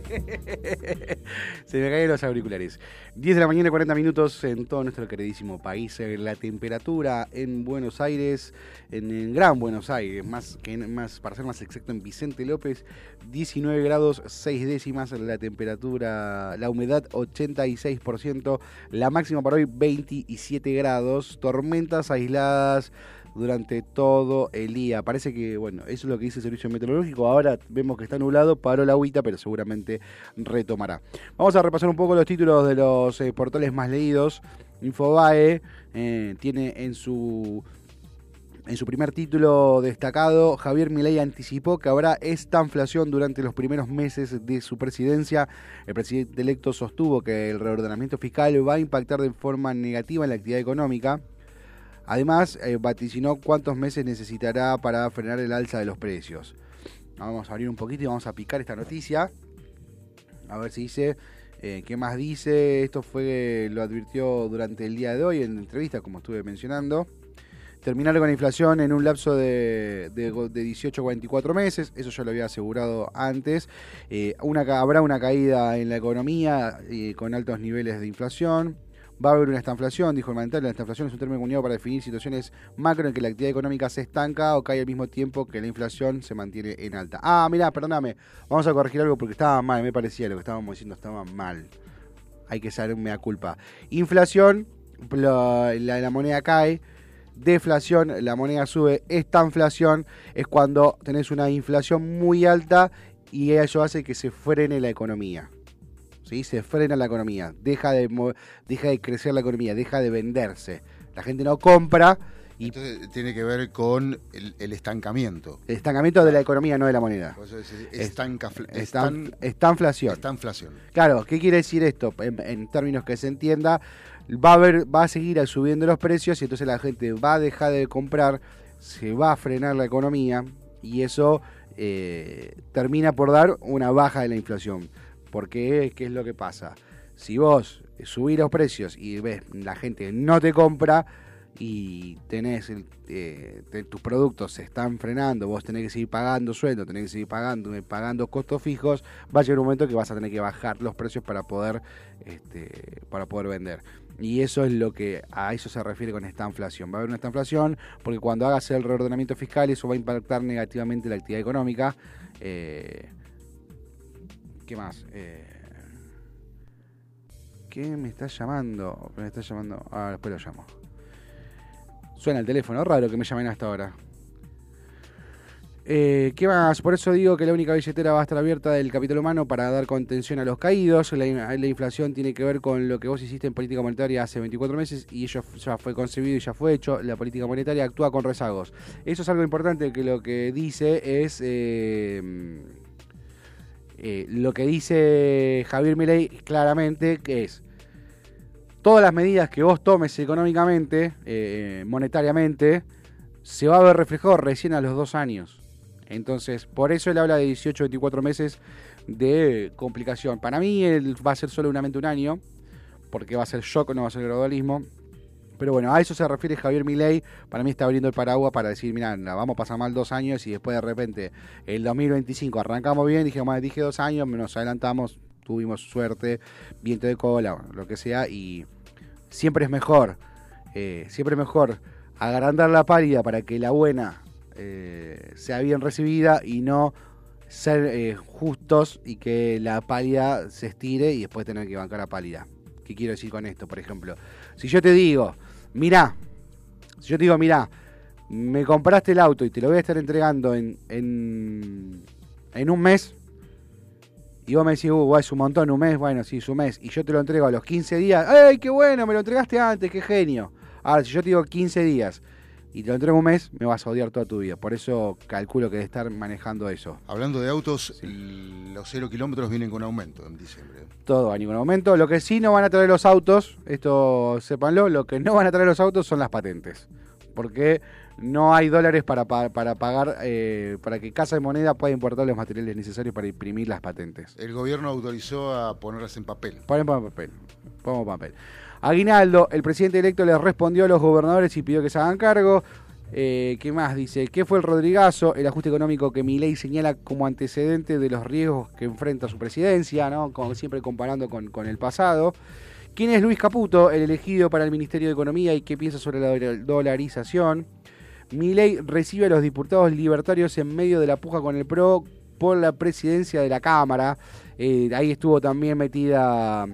Se me caen los auriculares. 10 de la mañana, 40 minutos en todo nuestro queridísimo país. Eh, la temperatura en Buenos Aires, en Gran Buenos Aires, más que más, para ser más exacto, en Vicente López, 19 grados 6 décimas la temperatura, la humedad 86%, la máxima para hoy 27 grados, tormentas aisladas durante todo el día. Parece que, bueno, eso es lo que dice el servicio meteorológico. Ahora vemos que está nublado, paró la agüita, pero seguramente retomará. Vamos a repasar un poco los títulos de los eh, portales más leídos. Infobae eh, tiene en su en su primer título destacado, Javier Milei anticipó que habrá esta inflación durante los primeros meses de su presidencia. El presidente electo sostuvo que el reordenamiento fiscal va a impactar de forma negativa en la actividad económica. Además, eh, vaticinó cuántos meses necesitará para frenar el alza de los precios. Vamos a abrir un poquito y vamos a picar esta noticia. A ver si dice. Eh, ¿Qué más dice? Esto fue, lo advirtió durante el día de hoy en entrevista, como estuve mencionando. Terminar con la inflación en un lapso de, de, 18 a 24 meses, eso ya lo había asegurado antes. Eh, habrá una caída en la economía con altos niveles de inflación. Va a haber una estanflación, dijo el mandatario. La estanflación es un término unido para definir situaciones macro en que la actividad económica se estanca o cae al mismo tiempo que la inflación se mantiene en alta. Ah, mirá, perdóname. Vamos a corregir algo porque estaba mal, me parecía lo que estábamos diciendo estaba mal. Hay que saber da culpa. Inflación, la, la moneda cae deflación, la moneda sube, estanflación es cuando tenés una inflación muy alta y eso hace que se frene la economía. Se frena la economía, deja de, deja de crecer la economía, deja de venderse. La gente no compra. Y Entonces tiene que ver con el, estancamiento. El estancamiento de la economía, no de la moneda. Estanca, estan, estanflación. Estanflación. Claro, ¿qué quiere decir esto? En, términos que se entienda, va a, haber, va a seguir subiendo los precios y entonces la gente va a dejar de comprar, se va a frenar la economía y eso eh, termina por dar una baja de la inflación. Porque, ¿qué es lo que pasa? Si vos subís los precios y ves la gente no te compra y tenés eh, tus productos se están frenando, vos tenés que seguir pagando sueldo, tenés que seguir pagando, pagando costos fijos, va a llegar un momento que vas a tener que bajar los precios para poder, este, para poder vender. Y eso es lo que a eso se refiere con esta inflación. Va a haber una inflación porque cuando hagas el reordenamiento fiscal eso va a impactar negativamente la actividad económica. Eh, ¿Qué más? Eh, ¿Qué me está llamando? Me está llamando. Ah, después lo llamo. Suena el teléfono, raro que me llamen hasta ahora. Eh, ¿Qué más? Por eso digo que la única billetera va a estar abierta del capital humano para dar contención a los caídos. La, inflación tiene que ver con lo que vos hiciste en política monetaria hace 24 meses y ello ya fue concebido y ya fue hecho. La política monetaria actúa con rezagos. Eso es algo importante que lo que dice es... Eh, eh, lo que dice Javier Milei claramente que es todas las medidas que vos tomes económicamente, monetariamente, se va a ver reflejado recién a los dos años. Entonces, por eso él habla de 18, 24 meses de complicación. Para mí él va a ser solamente un año, porque va a ser shock, no va a ser gradualismo. Pero bueno, a eso se refiere Javier Milei. Para mí está abriendo el paraguas para decir, mira, vamos a pasar mal dos años y después de repente el 2025 arrancamos bien, dije, dije dos años, nos adelantamos, tuvimos suerte, viento de cola, lo que sea, y siempre es mejor, eh, siempre es mejor agrandar la pálida para que la buena eh, sea bien recibida y no ser eh, justos y que la pálida se estire y después tener que bancar la pálida. ¿Qué quiero decir con esto? Por ejemplo, si yo te digo, mira, si yo te digo, mira, me compraste el auto y te lo voy a estar entregando en, en, en un mes, y vos me decís, uh, es un montón, un mes, bueno, sí, es un mes, y yo te lo entrego a los 15 días, ¡ay, qué bueno! Me lo entregaste antes, qué genio. Ahora, si yo te digo 15 días y te lo entrego un mes, me vas a odiar toda tu vida. Por eso calculo que de estar manejando eso. Hablando de autos, los cero kilómetros vienen con aumento en diciembre. Todo va a ningún aumento. Lo que sí no van a traer los autos, esto sépanlo, lo que no van a traer los autos son las patentes. Porque no hay dólares para, para, pagar, eh, para que Casa de Moneda pueda importar los materiales necesarios para imprimir las patentes. El gobierno autorizó a ponerlas en papel. Ponen en papel. Pongo papel. Aguinaldo, el presidente electo le respondió a los gobernadores y pidió que se hagan cargo. Eh, ¿Qué más? Dice, ¿qué fue el Rodrigazo? El ajuste económico que Milei señala como antecedente de los riesgos que enfrenta su presidencia, ¿no? Como siempre comparando con, el pasado. ¿Quién es Luis Caputo, el elegido para el Ministerio de Economía y qué piensa sobre la dolarización? Milei recibe a los diputados libertarios en medio de la puja con el PRO por la presidencia de la Cámara. Eh, ahí estuvo también metida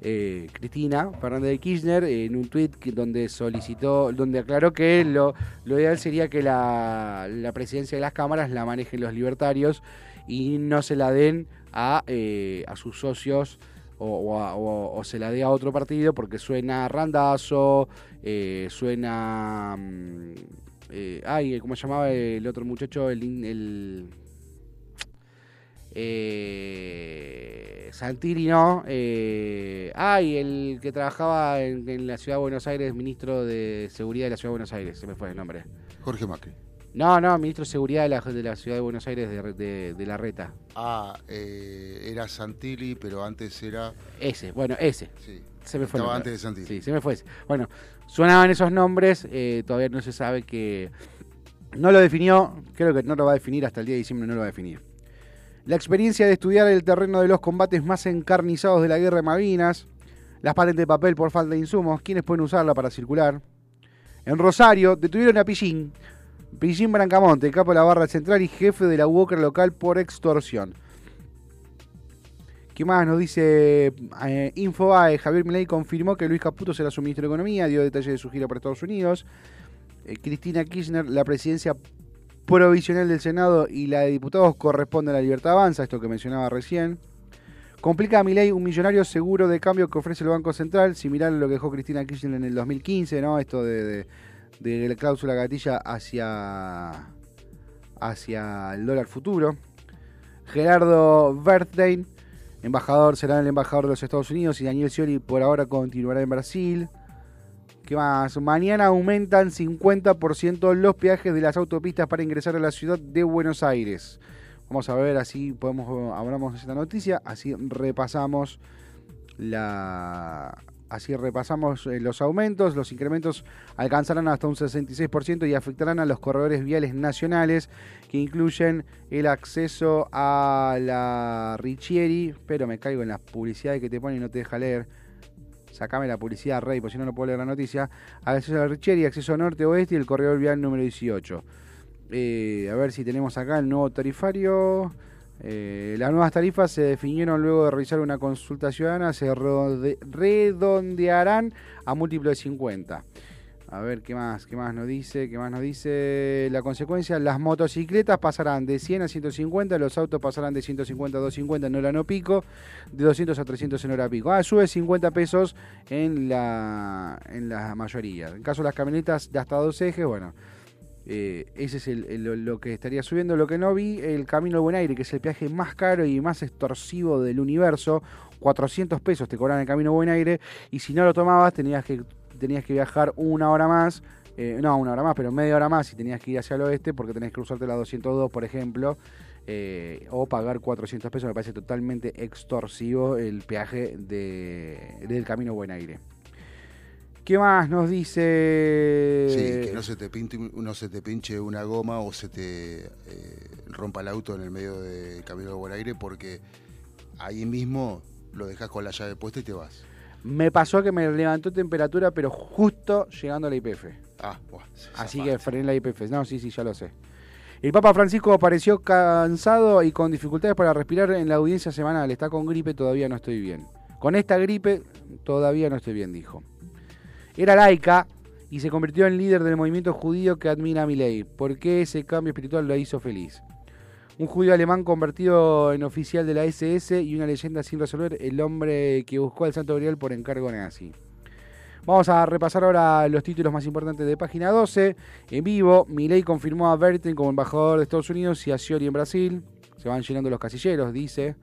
eh, Cristina Fernández de Kirchner en un tuit donde solicitó, donde aclaró que lo, ideal sería que la, presidencia de las cámaras la manejen los libertarios y no se la den a, eh, a sus socios o, se la dé a otro partido porque suena randazo, eh, suena... Mm, ay, ¿cómo llamaba el otro muchacho? El... el eh, Santilli no. Eh, ay, el que trabajaba en, la ciudad de Buenos Aires, ministro de Seguridad de la ciudad de Buenos Aires, se me fue el nombre. Jorge Macri. No, no, ministro de Seguridad de la, de la ciudad de Buenos Aires de, de, la Reta. Ah, eh, era Santilli, pero antes era. Ese, bueno, ese. Sí. Se me fue. Estaba antes de Santilli. Sí, se me fue. Bueno, sonaban esos nombres, eh, todavía no se sabe que. No lo definió, creo que no lo va a definir hasta el día de diciembre, no lo va a definir. La experiencia de estudiar el terreno de los combates más encarnizados de la guerra de Malvinas. Las patentes de papel por falta de insumos. ¿Quiénes pueden usarla para circular? En Rosario detuvieron a Pillín. Pillín Brancamonte, capo de la barra central y jefe de la Walker local por extorsión. ¿Qué más nos dice eh, Infobae? Javier Milei confirmó que Luis Caputo será su ministro de Economía, dio detalles de su gira por Estados Unidos. Eh, Cristina Kirchner, la presidencia provisional del Senado y la de diputados corresponde a la Libertad Avanza, esto que mencionaba recién. Complica a mi ley un millonario seguro de cambio que ofrece el Banco Central, similar a lo que dejó Cristina Kirchner en el 2015, ¿no? Esto de, la cláusula gatilla hacia, hacia el dólar futuro. Gerardo Berthein, embajador, será el embajador de los Estados Unidos y Daniel Scioli por ahora continuará en Brasil. ¿Qué más? Mañana aumentan 50% los peajes de las autopistas para ingresar a la ciudad de Buenos Aires. Vamos a ver, así podemos, hablamos de esta noticia, así repasamos la, Así repasamos eh, los aumentos, los incrementos alcanzarán hasta un 66% y afectarán a los corredores viales nacionales que incluyen el acceso a la Richieri, pero me caigo en las publicidades que te ponen y no te deja leer sacame la publicidad, Rey, por si no, no puedo leer la noticia. Acceso a Richieri, acceso norte-oeste y el corredor vial número 18. Eh, a ver si tenemos acá el nuevo tarifario. Eh, las nuevas tarifas se definieron luego de realizar una consulta ciudadana, se redondearán a múltiplo de 50. A ver qué más, qué más nos dice, qué más nos dice. La consecuencia, las motocicletas pasarán de 100 a 150, los autos pasarán de 150 a 250 en hora no pico, de 200 a 300 en hora pico. Ah, sube 50 pesos en la, en la mayoría. En caso de las camionetas de hasta dos ejes, bueno, eh, ese es lo que estaría subiendo. Lo que no vi, el Camino Buen Aire, que es el peaje más caro y más extorsivo del universo. 400 pesos te cobran el Camino Buen Aire y si no lo tomabas tenías que tenías que viajar una hora más, eh, no una hora más, pero media hora más y tenías que ir hacia el oeste porque tenías que cruzarte la 202, por ejemplo, eh, o pagar 400 pesos. Me parece totalmente extorsivo el peaje de, del Camino Buen Aire. ¿Qué más nos dice? Sí, que no se te, pinche, no se te pinche una goma o se te eh, rompa el auto en el medio del camino de buen aire porque ahí mismo lo dejas con la llave puesta y te vas. Me pasó que me levantó temperatura, pero justo llegando a la IPF. Ah, Así que frené la IPF. No, sí, sí, ya lo sé. El Papa Francisco apareció cansado y con dificultades para respirar en la audiencia semanal. Está con gripe, todavía no estoy bien. Con esta gripe, todavía no estoy bien, dijo. Era laica y se convirtió en líder del movimiento judío que admira a Milei. ¿Por qué ese cambio espiritual lo hizo feliz? Un judío alemán convertido en oficial de la SS y una leyenda sin resolver, el hombre que buscó al Santo Grial por encargo nazi. Vamos a repasar ahora los títulos más importantes de página 12. En vivo, Milei confirmó a Bertin como embajador de Estados Unidos y a Scioli en Brasil. Se van llenando los casilleros, dice.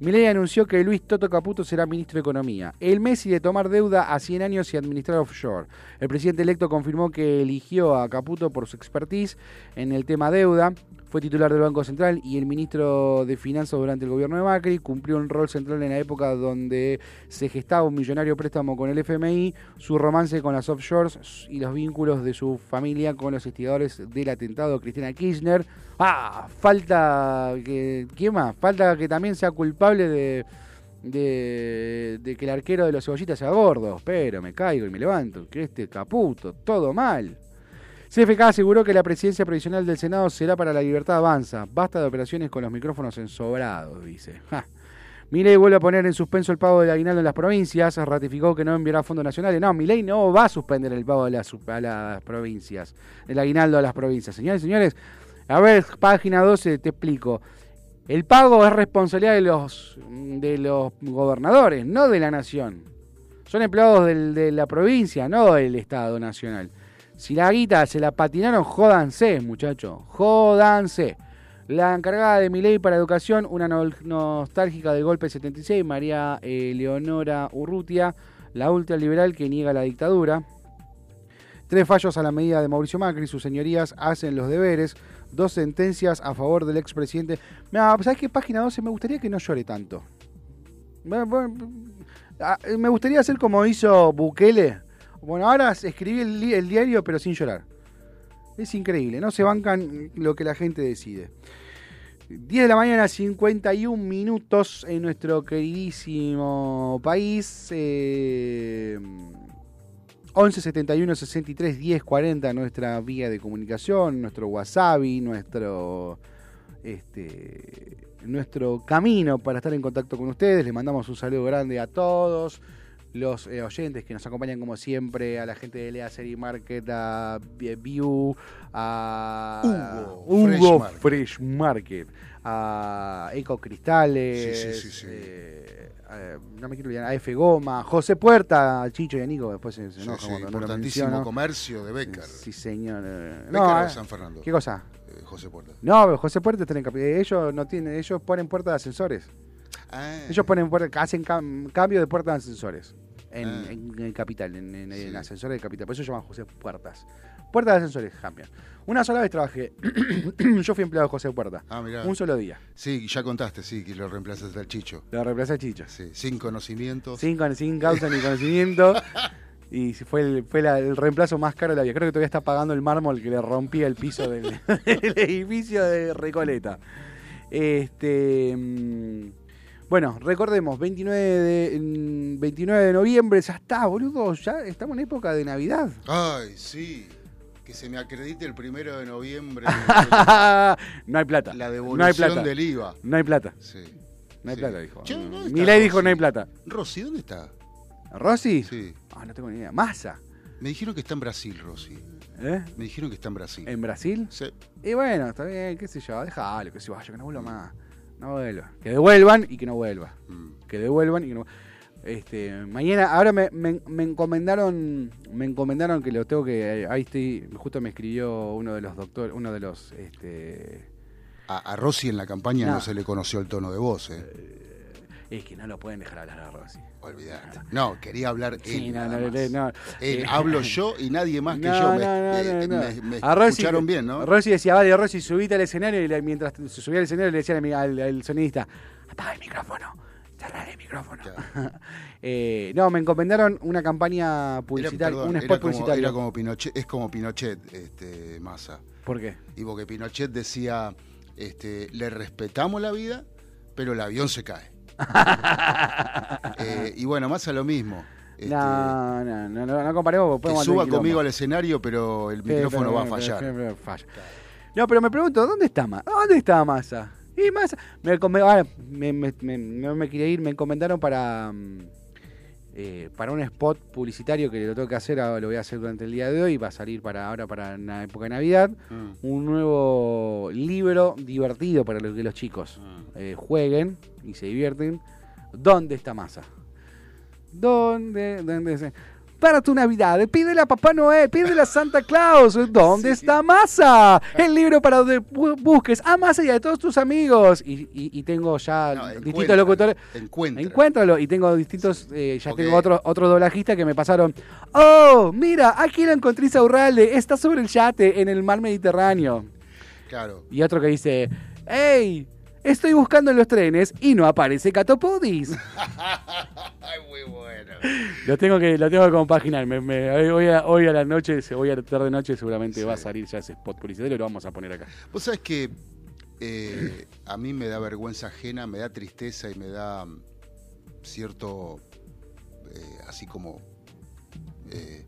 Milei anunció que Luis Toto Caputo será ministro de Economía. El Messi de tomar deuda a 100 años y administrar offshore. El presidente electo confirmó que eligió a Caputo por su expertise en el tema deuda. Fue titular del Banco Central y el ministro de Finanzas durante el gobierno de Macri. Cumplió un rol central en la época donde se gestaba un millonario préstamo con el FMI, su romance con las offshores y los vínculos de su familia con los instigadores del atentado Cristina Kirchner. Ah, falta que. ¿Quién más? Falta que también sea culpable de. De, que el arquero de los cebollitas sea gordo. Pero me caigo y me levanto. Que este caputo, todo mal. CFK aseguró que la presidencia provisional del Senado será para la libertad avanza. Basta de operaciones con los micrófonos ensobrados, dice. Ja. Milei vuelve a poner en suspenso el pago del aguinaldo en las provincias, ratificó que no enviará fondos nacionales. No, Milei no va a suspender el pago de las, a las provincias, el aguinaldo a las provincias. Señores señores, a ver, página 12, te explico. El pago es responsabilidad de los, de los gobernadores, no de la nación. Son empleados de la provincia, no del Estado Nacional. Si la guita se la patinaron, jódanse, muchachos. Jódanse. La encargada de mi ley para educación, una nostálgica del golpe 76, María eh, Leonora Urrutia, la ultraliberal que niega la dictadura. Tres fallos a la medida de Mauricio Macri, sus señorías hacen los deberes. Dos sentencias a favor del expresidente. ¿Sabes qué? Página 12 me gustaría que no llore tanto. Ah, me gustaría hacer como hizo Bukele bueno, ahora escribí el, diario pero sin llorar. Es increíble, no se bancan lo que la gente decide. 10 de la mañana, 51 minutos en nuestro queridísimo país. Eh, 11 71 63 10 40, nuestra vía de comunicación, nuestro wasabi, nuestro, este, nuestro camino para estar en contacto con ustedes. Les mandamos un saludo grande a todos los eh, oyentes que nos acompañan como siempre, a la gente de Lea Serie Market, a View, a Hugo, Fresh, Market. a Eco Cristales, eh, no me quiero olvidar, a F Goma, José Puerta, Chicho y a Nico, después se, enoja sí, importantísimo comercio de Becker. Sí, señor. Becker no, San Fernando. ¿Qué cosa? Eh, José Puerta. No, José Puerta está en ellos no tienen, ellos ponen puertas de ascensores. Ah. Ellos ponen hacen cambio de puertas de ascensores en, ah. el capital, en, en, ascensores de capital. Por eso llaman José Puertas. Puertas de ascensores cambian. Una sola vez trabajé. Yo fui empleado de José Puerta. Ah, Un solo día. Sí, ya contaste, sí, que lo reemplazaste al Chicho. Lo reemplazé al Chicho. Sí, sin conocimiento. Sin, sin causa ni conocimiento. Y fue, el, fue el reemplazo más caro de la vida. Creo que todavía está pagando el mármol que le rompía el piso del, del edificio de Recoleta. Este. Bueno, recordemos, 29 de, 29 de noviembre, ya está, boludo, ya estamos en época de Navidad. Ay, sí. Que se me acredite el primero de noviembre. no hay plata. La devolución no hay plata. del IVA. No hay plata. Sí. No hay Sí. plata, dijo. Che, ¿dónde está Milei dijo Rossi? no hay plata. Rosy, ¿dónde está? ¿Rossi? Sí. Ah, no tengo ni idea. Massa. Me dijeron que está en Brasil, Rosy. ¿Eh? Me dijeron que está en Brasil. ¿En Brasil? Sí. Y bueno, está bien, qué sé yo, déjalo, que se vaya, que no vuelva más. No vuelva. Que devuelvan y que no vuelva. Mm. Que devuelvan y que no este, mañana, ahora me, me- me encomendaron, me encomendaron que lo tengo que, ahí estoy, justo me escribió uno de los doctores, uno de los, este, A, a Rossi en la campaña no. No. se le conoció el tono de voz, ¿eh? Es que no lo pueden dejar hablar a Rossi. Olvidate. No, quería hablar él. Sí, no, nada no, más. no, no. Él, hablo yo y nadie más que yo. Me, A Rossi- escucharon bien, ¿no? Rossi decía, vale, Rossi, subite al escenario y le- mientras subía al escenario le decía al, al- al sonidista, apaga el micrófono, cerrar el micrófono. Claro. Eh, no, me encomendaron una campaña publicitaria, un spot publicitario. era como Pinochet, es como Pinochet, este, Massa. ¿Por qué? Y porque Pinochet decía, este, le respetamos la vida, pero el avión se cae. Eh, y bueno, Massa lo mismo. Este, no, no, no, no, no comparemos. que suba conmigo al escenario, pero el Sí, micrófono pero- va a fallar. pero- pero falla. No, pero me pregunto, ¿dónde está Massa? ¿Dónde está Massa? Y Massa, me, me, me, me- quería ir, me encomendaron para, mm, eh, para un spot publicitario que lo tengo que hacer, ahora lo voy a hacer durante el día de hoy, va a salir para ahora para la época de Navidad, Mm, un nuevo libro divertido para que los chicos mm. eh, jueguen y se divierten. ¿Dónde está Massa? ¿Dónde? ¿Dónde? Para tu Navidad, pídele a Papá Noel, pídele a Santa Claus. ¿Dónde Sí. está Massa? El libro para donde bu- busques a Massa y a todos tus amigos. Y, y- y tengo ya No, distintos locutores. Encuentra. Encuéntralo. Y tengo distintos. eh, ya tengo otros otros doblajistas que me pasaron. Oh, mira, aquí lo encontré Isaurralde. Está sobre el yate en el mar Mediterráneo. Claro. Y otro que dice, ¡Ey! Estoy buscando en los trenes y no aparece Catopodis. Ay, muy bueno. lo tengo que, lo tengo que compaginar. Me- me- hoy, a, hoy a la noche, hoy a la tarde noche seguramente Sí. va a salir ya ese spot publicitario y lo vamos a poner acá. Vos sabés que eh, a mí me da vergüenza ajena, me da tristeza y me da mm, cierto, eh, así como, eh,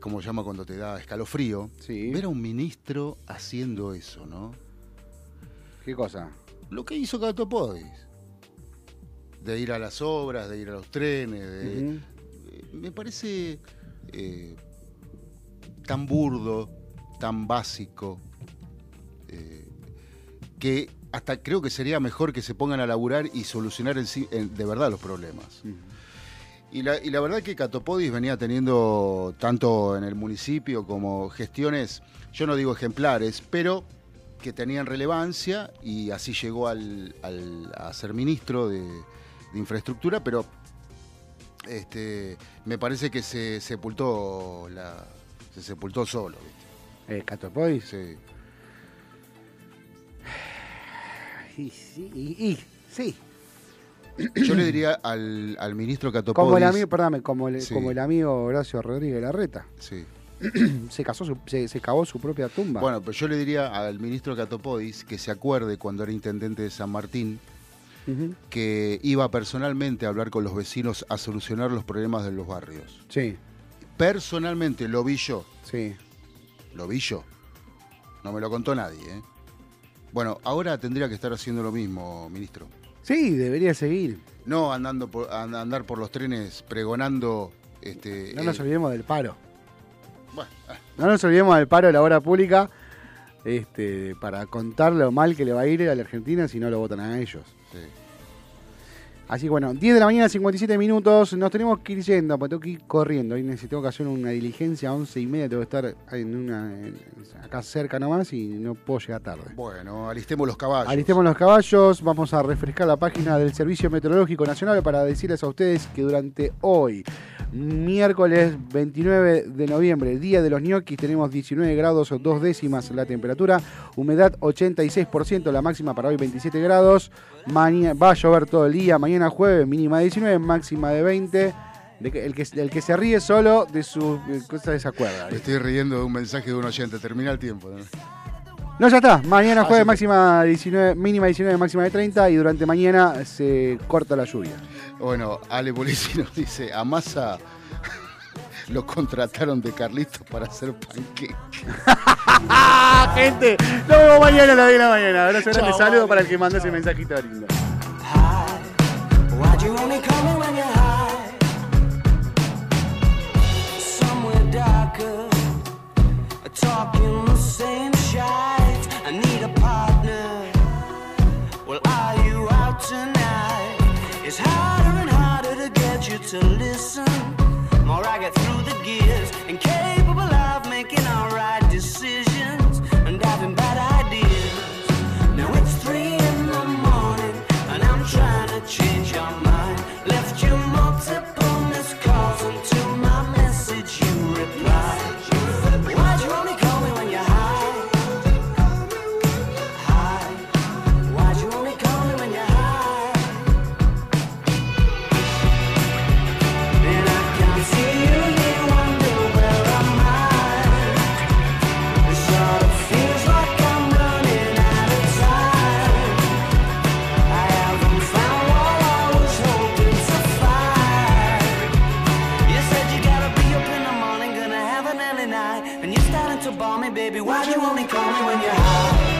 ¿cómo se llama cuando te da escalofrío? Sí. Ver a un ministro haciendo eso, ¿no? ¿Qué cosa? Lo que hizo Catopodis. De ir a las obras, de ir a los trenes, de, eh, me parece eh, tan burdo, tan básico, eh, que hasta creo que sería mejor que se pongan a laburar y solucionar en sí- en- de verdad los problemas. Y la, y la verdad que Catopodis venía teniendo, tanto en el municipio como gestiones, yo no digo ejemplares, pero que tenían relevancia y así llegó al, al- a ser ministro de, de infraestructura, pero este, me parece que se sepultó, la, se sepultó solo. ¿viste? Eh. Sí. Y, sí, y- y- sí. Yo le diría al, al ministro Catopodis... Como el amigo, perdóname, como el, Sí. como el amigo Horacio Rodríguez Larreta. Sí. Se casó, su- se, se cavó su propia tumba. Bueno, pues yo le diría al ministro Catopodis que se acuerde cuando era intendente de San Martín que iba personalmente a hablar con los vecinos a solucionar los problemas de los barrios. Sí, Personalmente lo vi yo, sí. lo vi yo. No me lo contó nadie. ¿eh? Bueno, ahora tendría que estar haciendo lo mismo, ministro. Sí, debería seguir. No andando por, and- andar por los trenes pregonando... Este, No nos eh, olvidemos del paro. Bueno, No nos olvidemos del paro de la obra pública este, para contar lo mal que le va a ir a la Argentina si no lo votan a ellos. sí. Así que bueno, 10 de la mañana, 57 minutos. Nos tenemos que ir yendo, porque tengo que ir corriendo. Hoy necesito que hacer una diligencia a 11 y media. Tengo que estar en una, en- acá cerca nomás y no puedo llegar tarde. Bueno, alistemos los caballos. Alistemos los caballos, vamos a refrescar la página del Servicio Meteorológico Nacional para decirles a ustedes que durante hoy, miércoles 29 de noviembre, día de los ñoquis, tenemos 19 grados o dos décimas la temperatura, humedad 86%, la máxima para hoy 27 grados, Maña- va a llover todo el día, mañana jueves mínima de 19, máxima de 20. De que- el, que, el que se ríe solo de sus eh, cosas se acuerda. Me estoy riendo de un mensaje de un oyente. Termina el tiempo. ¿no? No, ya está. Mañana Ah, jueves sí. máxima 19, mínima 19, máxima de 30 y durante mañana se corta la lluvia. Bueno, Ale Polisi nos dice, a Massa, lo contrataron de Carlitos para hacer panqueque. Gente, nos vemos mañana a las 10 de la mañana. Abrazo grande, saludo para el que mandó ese mensajito lindo. Talking the same to listen. More I get through the gears, incapable of making alright decisions and having bad ideas. Now it's three in the morning, and I'm trying to change your mind. And you're starting to bore me, baby. Why'd you only call me when you're high?